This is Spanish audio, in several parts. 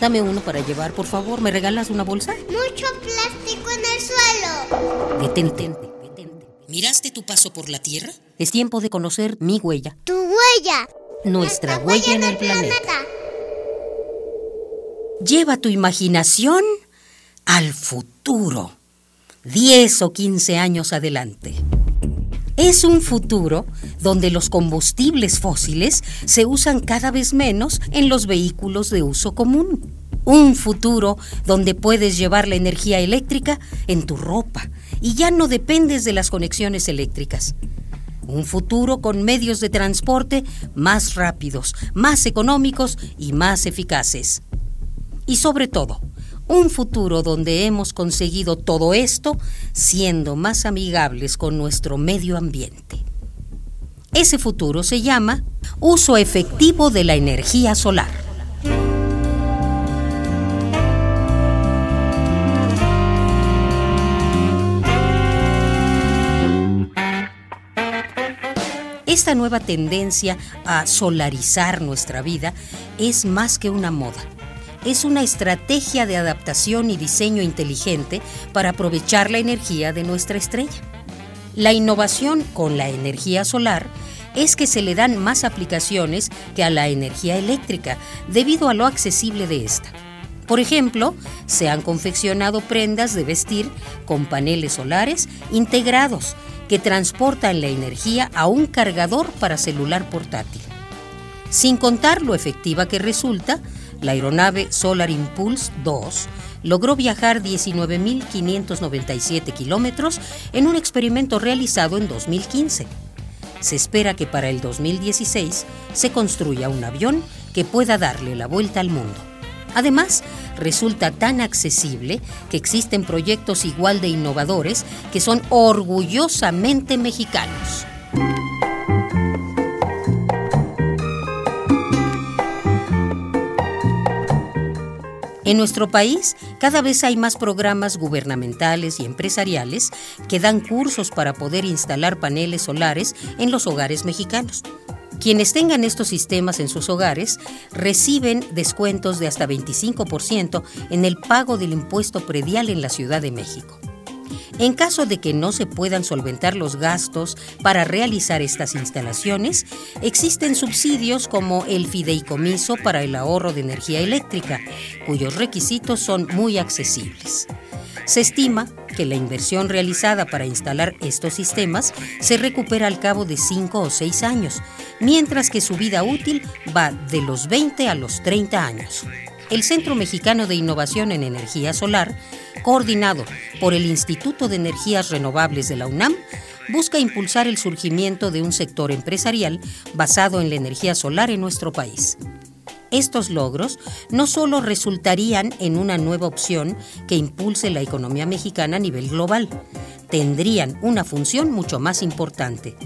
Dame uno para llevar, por favor. ¿Me regalas una bolsa? Mucho plástico en el suelo. Detente, detente. ¿Miraste tu paso por la Tierra? Es tiempo de conocer mi huella. Tu huella. Nuestra huella en el planeta. Lleva tu imaginación al futuro. 10 o 15 años adelante. Es un futuro donde los combustibles fósiles se usan cada vez menos en los vehículos de uso común. Un futuro donde puedes llevar la energía eléctrica en tu ropa y ya no dependes de las conexiones eléctricas. Un futuro con medios de transporte más rápidos, más económicos y más eficaces. Y sobre todo, un futuro donde hemos conseguido todo esto siendo más amigables con nuestro medio ambiente. Ese futuro se llama uso efectivo de la energía solar. Esta nueva tendencia a solarizar nuestra vida es más que una moda es una estrategia de adaptación y diseño inteligente para aprovechar la energía de nuestra estrella. La innovación con la energía solar es que se le dan más aplicaciones que a la energía eléctrica debido a lo accesible de esta. Por ejemplo, se han confeccionado prendas de vestir con paneles solares integrados que transportan la energía a un cargador para celular portátil. Sin contar lo efectiva que resulta la aeronave Solar Impulse 2 logró viajar 19.597 kilómetros en un experimento realizado en 2015. Se espera que para el 2016 se construya un avión que pueda darle la vuelta al mundo. Además, resulta tan accesible que existen proyectos igual de innovadores que son orgullosamente mexicanos. En nuestro país, cada vez hay más programas gubernamentales y empresariales que dan cursos para poder instalar paneles solares en los hogares mexicanos. Quienes tengan estos sistemas en sus hogares reciben descuentos de hasta 25% en el pago del impuesto predial en la Ciudad de México. En caso de que no se puedan solventar los gastos para realizar estas instalaciones, existen subsidios como el fideicomiso para el ahorro de energía eléctrica, cuyos requisitos son muy accesibles. Se estima que la inversión realizada para instalar estos sistemas se recupera al cabo de 5 o 6 años, mientras que su vida útil va de los 20 a los 30 años el Centro Mexicano de Innovación en Energía Solar, coordinado por el Instituto de Energías Renovables de la UNAM, busca impulsar el surgimiento de un sector empresarial basado en la energía solar en nuestro país. Estos logros no solo resultarían en una nueva opción que impulse la economía mexicana a nivel global, tendrían una función mucho más importante,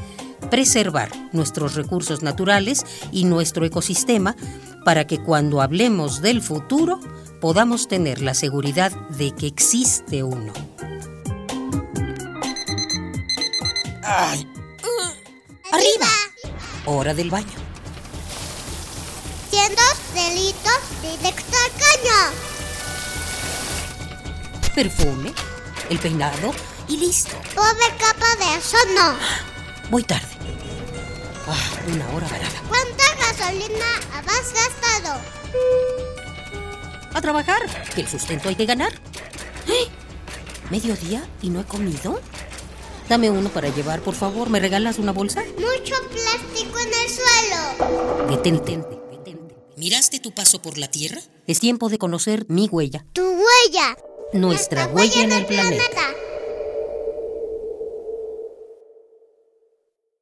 preservar nuestros recursos naturales y nuestro ecosistema para que cuando hablemos del futuro podamos tener la seguridad de que existe uno. Ay. Arriba. Hora del baño. Siendo delitos directo al caño. Perfume, el peinado y listo. Pobre capa de eso no. Voy tarde. Ah, una hora varada. ¿Cuánta gasolina has gastado? A trabajar, que el sustento hay que ganar. ¡Eh! ¿Mediodía y no he comido? Dame uno para llevar, por favor. ¿Me regalas una bolsa? Mucho plástico en el suelo. Detente, detente. ¿Miraste tu paso por la Tierra? Es tiempo de conocer mi huella. Tu huella. Nuestra, huella, en el planeta.